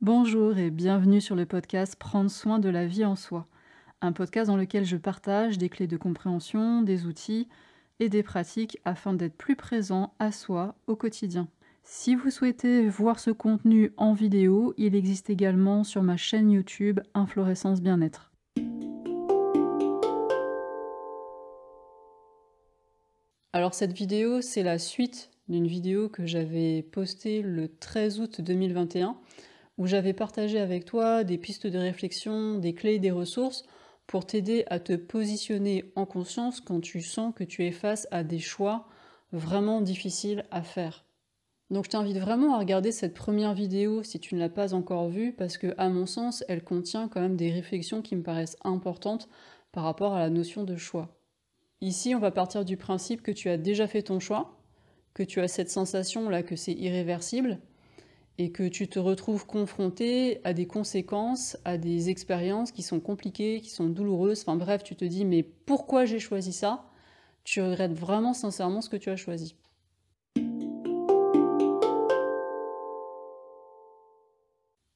Bonjour et bienvenue sur le podcast Prendre soin de la vie en soi, un podcast dans lequel je partage des clés de compréhension, des outils et des pratiques afin d'être plus présent à soi au quotidien. Si vous souhaitez voir ce contenu en vidéo, il existe également sur ma chaîne YouTube Inflorescence Bien-être. Alors cette vidéo, c'est la suite d'une vidéo que j'avais postée le 13 août 2021 où j'avais partagé avec toi des pistes de réflexion, des clés, des ressources pour t'aider à te positionner en conscience quand tu sens que tu es face à des choix vraiment difficiles à faire. Donc je t'invite vraiment à regarder cette première vidéo si tu ne l'as pas encore vue parce que à mon sens, elle contient quand même des réflexions qui me paraissent importantes par rapport à la notion de choix. Ici, on va partir du principe que tu as déjà fait ton choix, que tu as cette sensation là que c'est irréversible et que tu te retrouves confronté à des conséquences, à des expériences qui sont compliquées, qui sont douloureuses. Enfin bref, tu te dis mais pourquoi j'ai choisi ça? Tu regrettes vraiment sincèrement ce que tu as choisi.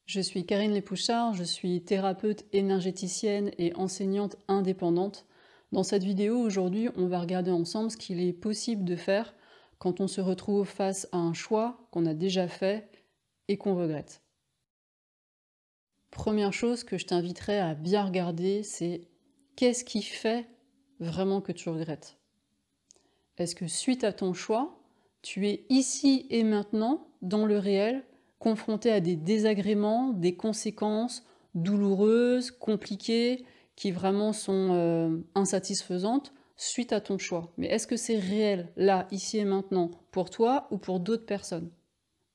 Je suis Karine Lépouchard, je suis thérapeute énergéticienne et enseignante indépendante. Dans cette vidéo aujourd'hui, on va regarder ensemble ce qu'il est possible de faire quand on se retrouve face à un choix qu'on a déjà fait et qu'on regrette. Première chose que je t'inviterais à bien regarder, c'est qu'est-ce qui fait vraiment que tu regrettes? Est-ce que suite à ton choix, tu es ici et maintenant, dans le réel, confronté à des désagréments, des conséquences douloureuses, compliquées, qui vraiment sont euh, insatisfaisantes suite à ton choix? Mais est-ce que c'est réel, là, ici et maintenant, pour toi ou pour d'autres personnes?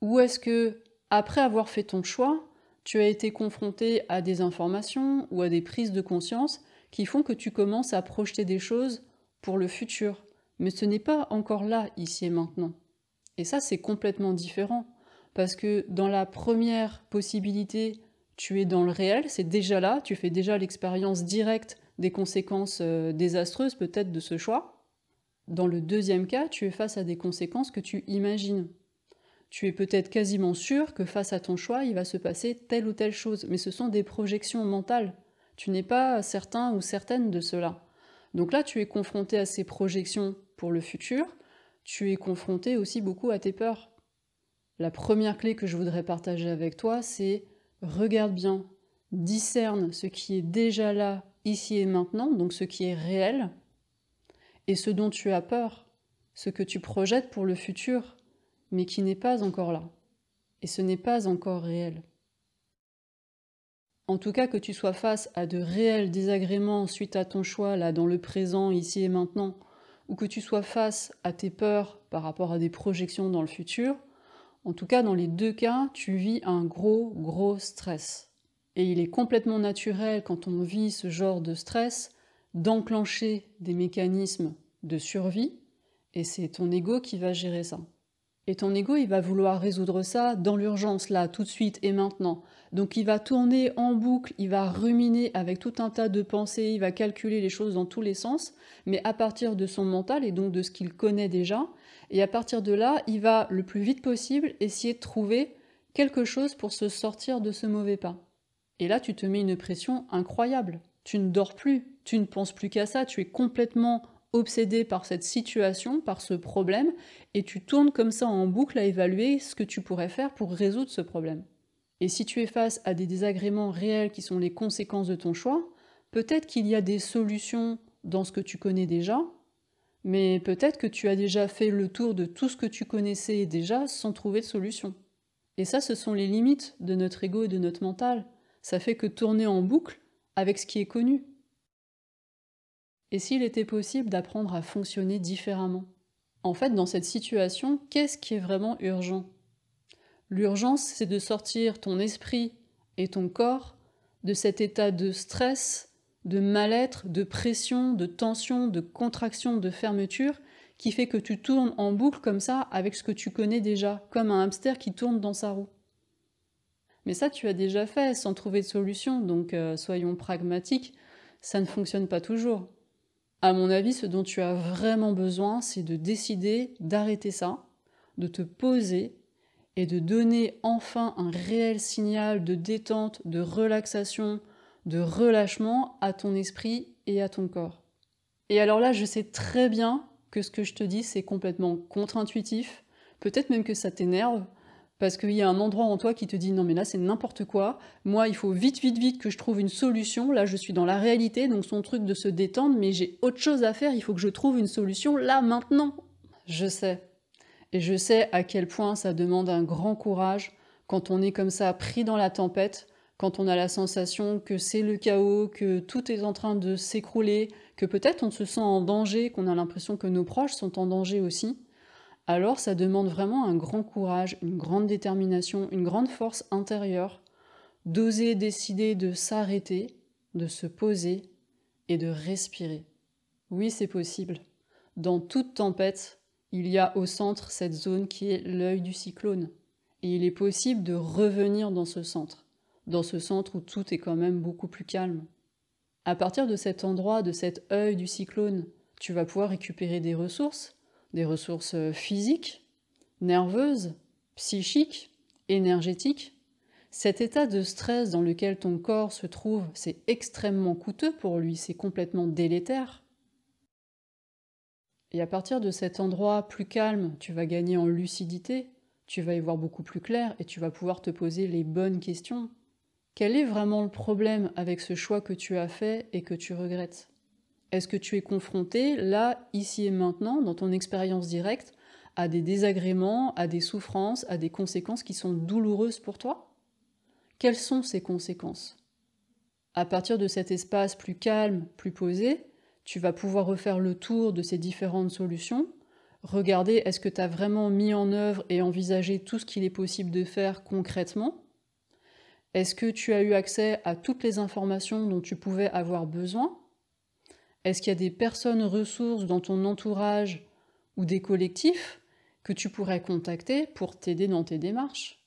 Ou est-ce que après avoir fait ton choix, tu as été confronté à des informations ou à des prises de conscience qui font que tu commences à projeter des choses pour le futur. Mais ce n'est pas encore là, ici et maintenant. Et ça, c'est complètement différent. Parce que dans la première possibilité, tu es dans le réel, c'est déjà là, tu fais déjà l'expérience directe des conséquences euh, désastreuses peut-être de ce choix. Dans le deuxième cas, tu es face à des conséquences que tu imagines tu es peut-être quasiment sûr que face à ton choix, il va se passer telle ou telle chose, mais ce sont des projections mentales. Tu n'es pas certain ou certaine de cela. Donc là, tu es confronté à ces projections pour le futur, tu es confronté aussi beaucoup à tes peurs. La première clé que je voudrais partager avec toi, c'est regarde bien, discerne ce qui est déjà là, ici et maintenant, donc ce qui est réel, et ce dont tu as peur, ce que tu projettes pour le futur, mais qui n'est pas encore là. Et ce n'est pas encore réel. En tout cas, que tu sois face à de réels désagréments suite à ton choix, là, dans le présent, ici et maintenant, ou que tu sois face à tes peurs par rapport à des projections dans le futur, en tout cas, dans les deux cas, tu vis un gros, gros stress. Et il est complètement naturel, quand on vit ce genre de stress, d'enclencher des mécanismes de survie, et c'est ton ego qui va gérer ça. Et ton ego, il va vouloir résoudre ça dans l'urgence, là, tout de suite et maintenant. Donc il va tourner en boucle, il va ruminer avec tout un tas de pensées, il va calculer les choses dans tous les sens, mais à partir de son mental et donc de ce qu'il connaît déjà. Et à partir de là, il va le plus vite possible essayer de trouver quelque chose pour se sortir de ce mauvais pas. Et là, tu te mets une pression incroyable. Tu ne dors plus, tu ne penses plus qu'à ça, tu es complètement obsédé par cette situation, par ce problème, et tu tournes comme ça en boucle à évaluer ce que tu pourrais faire pour résoudre ce problème. Et si tu es face à des désagréments réels qui sont les conséquences de ton choix, peut-être qu'il y a des solutions dans ce que tu connais déjà, mais peut-être que tu as déjà fait le tour de tout ce que tu connaissais déjà sans trouver de solution. Et ça, ce sont les limites de notre ego et de notre mental. Ça fait que tourner en boucle avec ce qui est connu. Et s'il était possible d'apprendre à fonctionner différemment? En fait, dans cette situation, qu'est-ce qui est vraiment urgent? L'urgence, c'est de sortir ton esprit et ton corps de cet état de stress, de mal-être, de pression, de tension, de contraction, de fermeture, qui fait que tu tournes en boucle comme ça avec ce que tu connais déjà, comme un hamster qui tourne dans sa roue. Mais ça, tu as déjà fait sans trouver de solution, donc euh, soyons pragmatiques, ça ne fonctionne pas toujours. À mon avis, ce dont tu as vraiment besoin, c'est de décider d'arrêter ça, de te poser et de donner enfin un réel signal de détente, de relaxation, de relâchement à ton esprit et à ton corps. Et alors là, je sais très bien que ce que je te dis, c'est complètement contre-intuitif, peut-être même que ça t'énerve, parce qu'il y a un endroit en toi qui te dit non mais là c'est n'importe quoi, moi il faut vite vite vite que je trouve une solution, là je suis dans la réalité, donc son truc de se détendre, mais j'ai autre chose à faire, il faut que je trouve une solution là maintenant. Je sais. Et je sais à quel point ça demande un grand courage quand on est comme ça pris dans la tempête, quand on a la sensation que c'est le chaos, que tout est en train de s'écrouler, que peut-être on se sent en danger, qu'on a l'impression que nos proches sont en danger aussi alors ça demande vraiment un grand courage, une grande détermination, une grande force intérieure, d'oser décider de s'arrêter, de se poser et de respirer. Oui, c'est possible. Dans toute tempête, il y a au centre cette zone qui est l'œil du cyclone. Et il est possible de revenir dans ce centre, dans ce centre où tout est quand même beaucoup plus calme. À partir de cet endroit, de cet œil du cyclone, tu vas pouvoir récupérer des ressources, des ressources euh, physiques, nerveuses, psychiques, énergétiques. Cet état de stress dans lequel ton corps se trouve, c'est extrêmement coûteux pour lui, c'est complètement délétère. Et à partir de cet endroit plus calme, tu vas gagner en lucidité, tu vas y voir beaucoup plus clair et tu vas pouvoir te poser les bonnes questions. Quel est vraiment le problème avec ce choix que tu as fait et que tu regrettes? Est-ce que tu es confronté, là, ici et maintenant, dans ton expérience directe, à des désagréments, à des souffrances, à des conséquences qui sont douloureuses pour toi? Quelles sont ces conséquences? À partir de cet espace plus calme, plus posé, tu vas pouvoir refaire le tour de ces différentes solutions, regarder est-ce que tu as vraiment mis en œuvre et envisagé tout ce qu'il est possible de faire concrètement? Est-ce que tu as eu accès à toutes les informations dont tu pouvais avoir besoin? Est-ce qu'il y a des personnes ressources dans ton entourage ou des collectifs que tu pourrais contacter pour t'aider dans tes démarches?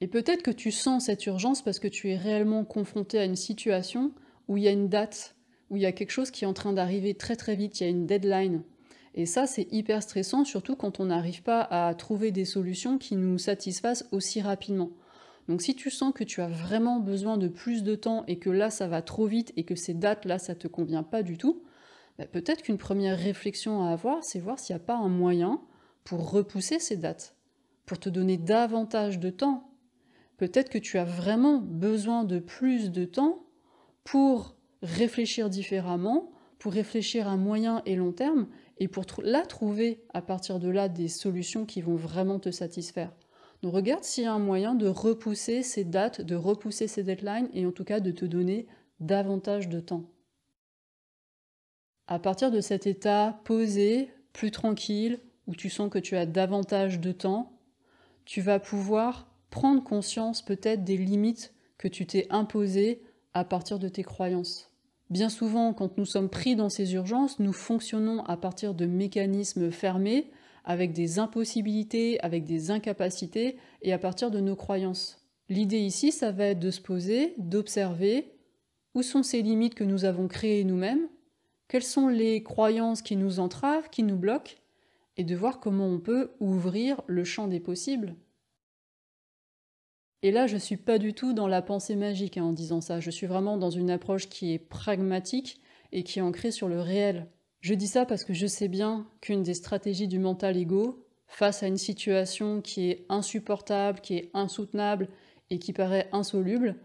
Et peut-être que tu sens cette urgence parce que tu es réellement confronté à une situation où il y a une date, où il y a quelque chose qui est en train d'arriver très très vite, il y a une deadline. Et ça, c'est hyper stressant, surtout quand on n'arrive pas à trouver des solutions qui nous satisfassent aussi rapidement. Donc si tu sens que tu as vraiment besoin de plus de temps et que là ça va trop vite et que ces dates-là ça te convient pas du tout, bah, peut-être qu'une première réflexion à avoir, c'est voir s'il n'y a pas un moyen pour repousser ces dates, pour te donner davantage de temps. Peut-être que tu as vraiment besoin de plus de temps pour réfléchir différemment, pour réfléchir à moyen et long terme, et pour là trouver à partir de là des solutions qui vont vraiment te satisfaire regarde s'il y a un moyen de repousser ces dates, de repousser ces deadlines et en tout cas de te donner davantage de temps. À partir de cet état posé, plus tranquille, où tu sens que tu as davantage de temps, tu vas pouvoir prendre conscience peut-être des limites que tu t'es imposées à partir de tes croyances. Bien souvent, quand nous sommes pris dans ces urgences, nous fonctionnons à partir de mécanismes fermés avec des impossibilités, avec des incapacités, et à partir de nos croyances. L'idée ici, ça va être de se poser, d'observer où sont ces limites que nous avons créées nous-mêmes, quelles sont les croyances qui nous entravent, qui nous bloquent, et de voir comment on peut ouvrir le champ des possibles. Et là, je ne suis pas du tout dans la pensée magique hein, en disant ça, je suis vraiment dans une approche qui est pragmatique et qui est ancrée sur le réel. Je dis ça parce que je sais bien qu'une des stratégies du mental ego, face à une situation qui est insupportable, qui est insoutenable et qui paraît insoluble,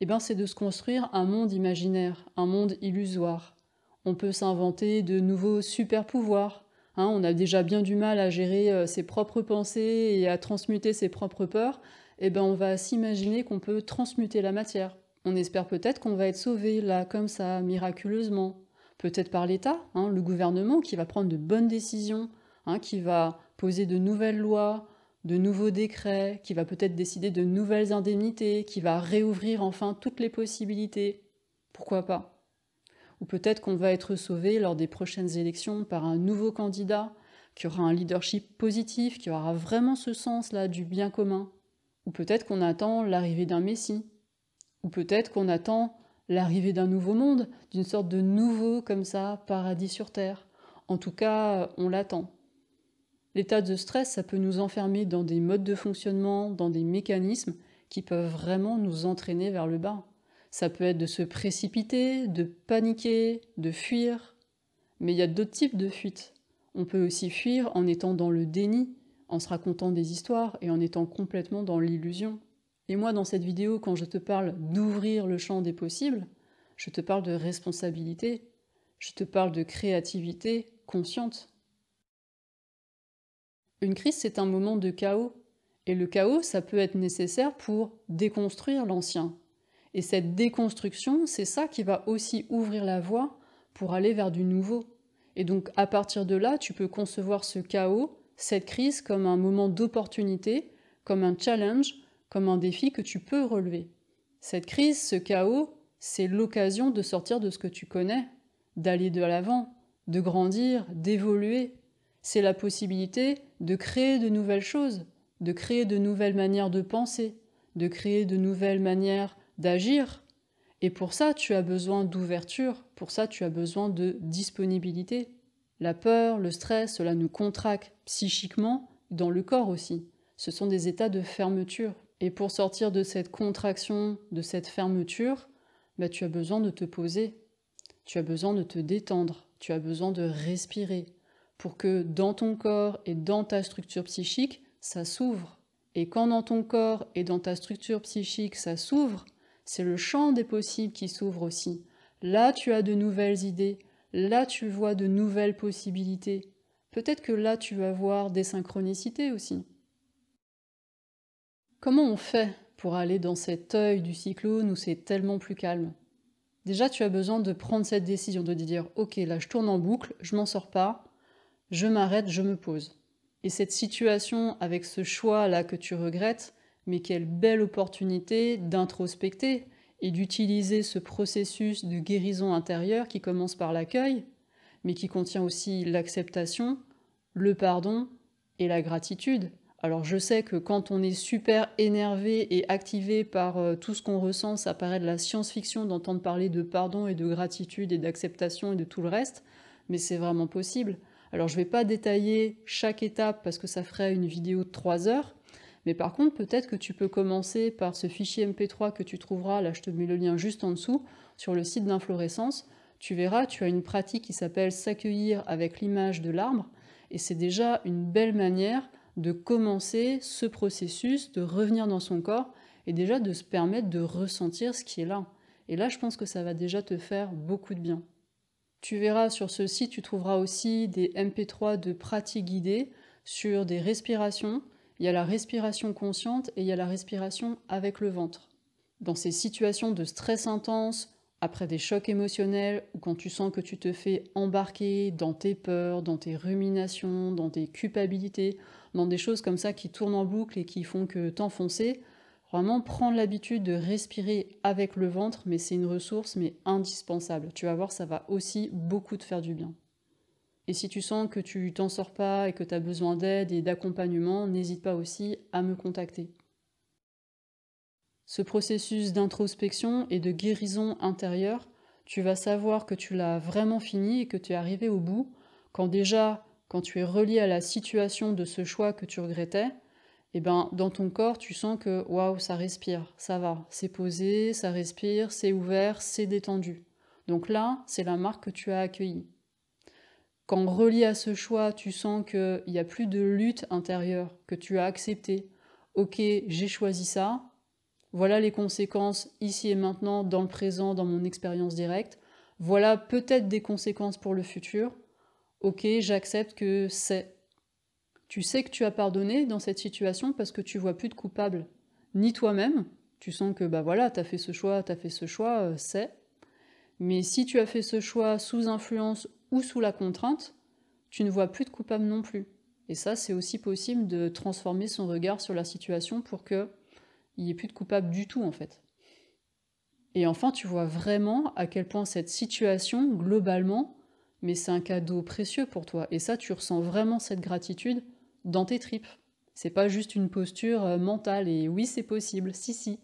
eh ben c'est de se construire un monde imaginaire, un monde illusoire. On peut s'inventer de nouveaux super pouvoirs. Hein. on a déjà bien du mal à gérer euh, ses propres pensées et à transmuter ses propres peurs. Eh ben on va s'imaginer qu'on peut transmuter la matière. On espère peut-être qu'on va être sauvé là, comme ça, miraculeusement peut-être par l'État, hein, le gouvernement qui va prendre de bonnes décisions, hein, qui va poser de nouvelles lois, de nouveaux décrets, qui va peut-être décider de nouvelles indemnités, qui va réouvrir enfin toutes les possibilités. Pourquoi pas? Ou peut-être qu'on va être sauvé lors des prochaines élections par un nouveau candidat qui aura un leadership positif, qui aura vraiment ce sens-là du bien commun. Ou peut-être qu'on attend l'arrivée d'un Messie. Ou peut-être qu'on attend l'arrivée d'un nouveau monde, d'une sorte de nouveau comme ça paradis sur terre. En tout cas, on l'attend. L'état de stress, ça peut nous enfermer dans des modes de fonctionnement, dans des mécanismes qui peuvent vraiment nous entraîner vers le bas. Ça peut être de se précipiter, de paniquer, de fuir. Mais il y a d'autres types de fuites. On peut aussi fuir en étant dans le déni, en se racontant des histoires et en étant complètement dans l'illusion. Et moi, dans cette vidéo, quand je te parle d'ouvrir le champ des possibles, je te parle de responsabilité, je te parle de créativité consciente. Une crise, c'est un moment de chaos. Et le chaos, ça peut être nécessaire pour déconstruire l'ancien. Et cette déconstruction, c'est ça qui va aussi ouvrir la voie pour aller vers du nouveau. Et donc à partir de là, tu peux concevoir ce chaos, cette crise comme un moment d'opportunité, comme un challenge, comme un défi que tu peux relever. Cette crise, ce chaos, c'est l'occasion de sortir de ce que tu connais, d'aller de l'avant, de grandir, d'évoluer. C'est la possibilité de créer de nouvelles choses, de créer de nouvelles manières de penser, de créer de nouvelles manières d'agir. Et pour ça, tu as besoin d'ouverture, pour ça, tu as besoin de disponibilité. La peur, le stress, cela nous contracte psychiquement, dans le corps aussi. Ce sont des états de fermeture. Et pour sortir de cette contraction, de cette fermeture, bah, tu as besoin de te poser, tu as besoin de te détendre, tu as besoin de respirer, pour que dans ton corps et dans ta structure psychique, ça s'ouvre. Et quand dans ton corps et dans ta structure psychique, ça s'ouvre, c'est le champ des possibles qui s'ouvre aussi. Là, tu as de nouvelles idées, là, tu vois de nouvelles possibilités. Peut-être que là, tu vas voir des synchronicités aussi. Comment on fait pour aller dans cet œil du cyclone où c'est tellement plus calme? Déjà, tu as besoin de prendre cette décision, de dire Ok, là, je tourne en boucle, je m'en sors pas, je m'arrête, je me pose. Et cette situation avec ce choix-là que tu regrettes, mais quelle belle opportunité d'introspecter et d'utiliser ce processus de guérison intérieure qui commence par l'accueil, mais qui contient aussi l'acceptation, le pardon et la gratitude. Alors je sais que quand on est super énervé et activé par euh, tout ce qu'on ressent, ça paraît de la science-fiction d'entendre parler de pardon et de gratitude et d'acceptation et de tout le reste, mais c'est vraiment possible. Alors je ne vais pas détailler chaque étape parce que ça ferait une vidéo de 3 heures, mais par contre peut-être que tu peux commencer par ce fichier MP3 que tu trouveras, là je te mets le lien juste en dessous, sur le site d'inflorescence. Tu verras, tu as une pratique qui s'appelle s'accueillir avec l'image de l'arbre, et c'est déjà une belle manière de commencer ce processus, de revenir dans son corps et déjà de se permettre de ressentir ce qui est là. Et là, je pense que ça va déjà te faire beaucoup de bien. Tu verras sur ce site, tu trouveras aussi des MP3 de pratiques guidées sur des respirations. Il y a la respiration consciente et il y a la respiration avec le ventre. Dans ces situations de stress intense, après des chocs émotionnels ou quand tu sens que tu te fais embarquer dans tes peurs, dans tes ruminations, dans tes culpabilités, dans des choses comme ça qui tournent en boucle et qui font que t'enfoncer, vraiment prendre l'habitude de respirer avec le ventre, mais c'est une ressource mais indispensable. Tu vas voir, ça va aussi beaucoup te faire du bien. Et si tu sens que tu t'en sors pas et que tu as besoin d'aide et d'accompagnement, n'hésite pas aussi à me contacter. Ce processus d'introspection et de guérison intérieure, tu vas savoir que tu l'as vraiment fini et que tu es arrivé au bout quand déjà, quand tu es relié à la situation de ce choix que tu regrettais, et eh ben dans ton corps, tu sens que waouh, ça respire, ça va, c'est posé, ça respire, c'est ouvert, c'est détendu. Donc là, c'est la marque que tu as accueillie. Quand relié à ce choix, tu sens qu'il n'y a plus de lutte intérieure, que tu as accepté. Ok, j'ai choisi ça, voilà les conséquences ici et maintenant, dans le présent, dans mon expérience directe. Voilà peut-être des conséquences pour le futur. Ok, j'accepte que c'est. Tu sais que tu as pardonné dans cette situation parce que tu vois plus de coupable, ni toi-même. Tu sens que bah voilà, as fait ce choix, tu as fait ce choix, euh, c'est. Mais si tu as fait ce choix sous influence ou sous la contrainte, tu ne vois plus de coupable non plus. Et ça, c'est aussi possible de transformer son regard sur la situation pour que il n'y ait plus de coupable du tout en fait. Et enfin, tu vois vraiment à quel point cette situation, globalement, mais c'est un cadeau précieux pour toi. Et ça, tu ressens vraiment cette gratitude dans tes tripes. C'est pas juste une posture euh, mentale, et oui, c'est possible, si, si.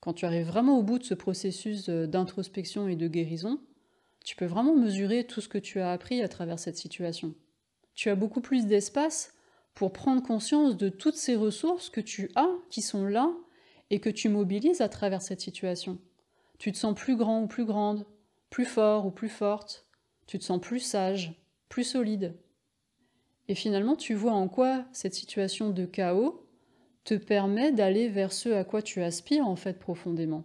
Quand tu arrives vraiment au bout de ce processus euh, d'introspection et de guérison, tu peux vraiment mesurer tout ce que tu as appris à travers cette situation. tu as beaucoup plus d'espace pour prendre conscience de toutes ces ressources que tu as, qui sont là, et que tu mobilises à travers cette situation. Tu te sens plus grand ou plus grande, plus fort ou plus forte, tu te sens plus sage, plus solide. Et finalement, tu vois en quoi cette situation de chaos te permet d'aller vers ce à quoi tu aspires en fait profondément.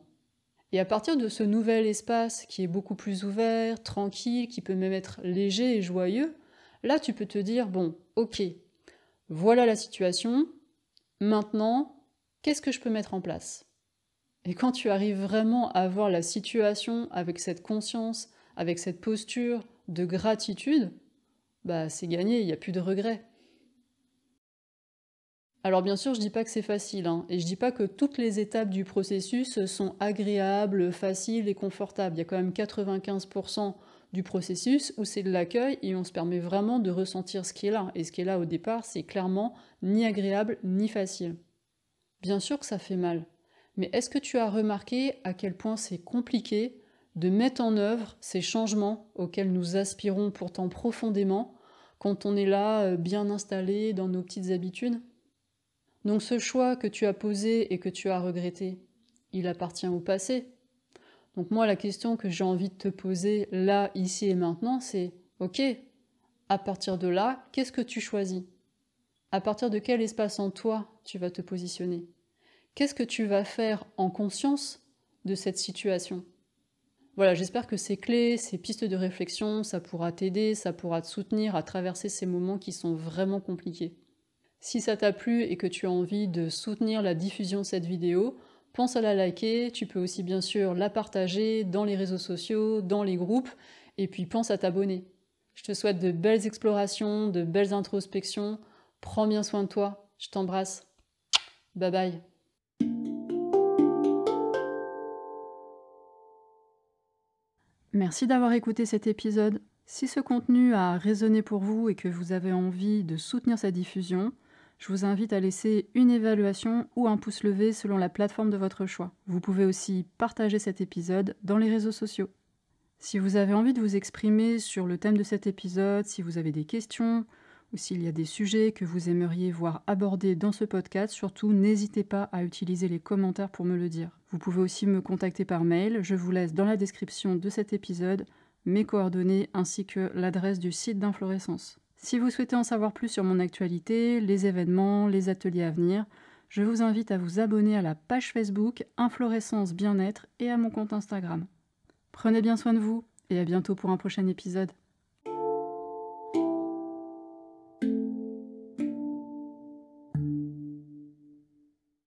Et à partir de ce nouvel espace qui est beaucoup plus ouvert, tranquille, qui peut même être léger et joyeux, là tu peux te dire, bon, ok, voilà la situation, maintenant, qu'est-ce que je peux mettre en place? Et quand tu arrives vraiment à voir la situation avec cette conscience, avec cette posture de gratitude, bah c'est gagné, il n'y a plus de regrets. Alors bien sûr, je dis pas que c'est facile, hein, et je dis pas que toutes les étapes du processus sont agréables, faciles et confortables. Il y a quand même 95% du processus où c'est de l'accueil et on se permet vraiment de ressentir ce qui est là. Et ce qui est là au départ, c'est clairement ni agréable ni facile. Bien sûr que ça fait mal, mais est-ce que tu as remarqué à quel point c'est compliqué de mettre en œuvre ces changements auxquels nous aspirons pourtant profondément quand on est là euh, bien installé dans nos petites habitudes. Donc ce choix que tu as posé et que tu as regretté, il appartient au passé. Donc moi, la question que j'ai envie de te poser là, ici et maintenant, c'est, ok, à partir de là, qu'est-ce que tu choisis? À partir de quel espace en toi tu vas te positionner? Qu'est-ce que tu vas faire en conscience de cette situation? Voilà, j'espère que ces clés, ces pistes de réflexion, ça pourra t'aider, ça pourra te soutenir à traverser ces moments qui sont vraiment compliqués. Si ça t'a plu et que tu as envie de soutenir la diffusion de cette vidéo, pense à la liker, tu peux aussi bien sûr la partager dans les réseaux sociaux, dans les groupes, et puis pense à t'abonner. Je te souhaite de belles explorations, de belles introspections, prends bien soin de toi, je t'embrasse. Bye bye. Merci d'avoir écouté cet épisode. Si ce contenu a résonné pour vous et que vous avez envie de soutenir sa diffusion, je vous invite à laisser une évaluation ou un pouce levé selon la plateforme de votre choix. Vous pouvez aussi partager cet épisode dans les réseaux sociaux. Si vous avez envie de vous exprimer sur le thème de cet épisode, si vous avez des questions ou s'il y a des sujets que vous aimeriez voir abordés dans ce podcast, surtout n'hésitez pas à utiliser les commentaires pour me le dire. Vous pouvez aussi me contacter par mail, je vous laisse dans la description de cet épisode mes coordonnées ainsi que l'adresse du site d'Inflorescence. Si vous souhaitez en savoir plus sur mon actualité, les événements, les ateliers à venir, je vous invite à vous abonner à la page Facebook Inflorescence Bien-être et à mon compte Instagram. Prenez bien soin de vous et à bientôt pour un prochain épisode.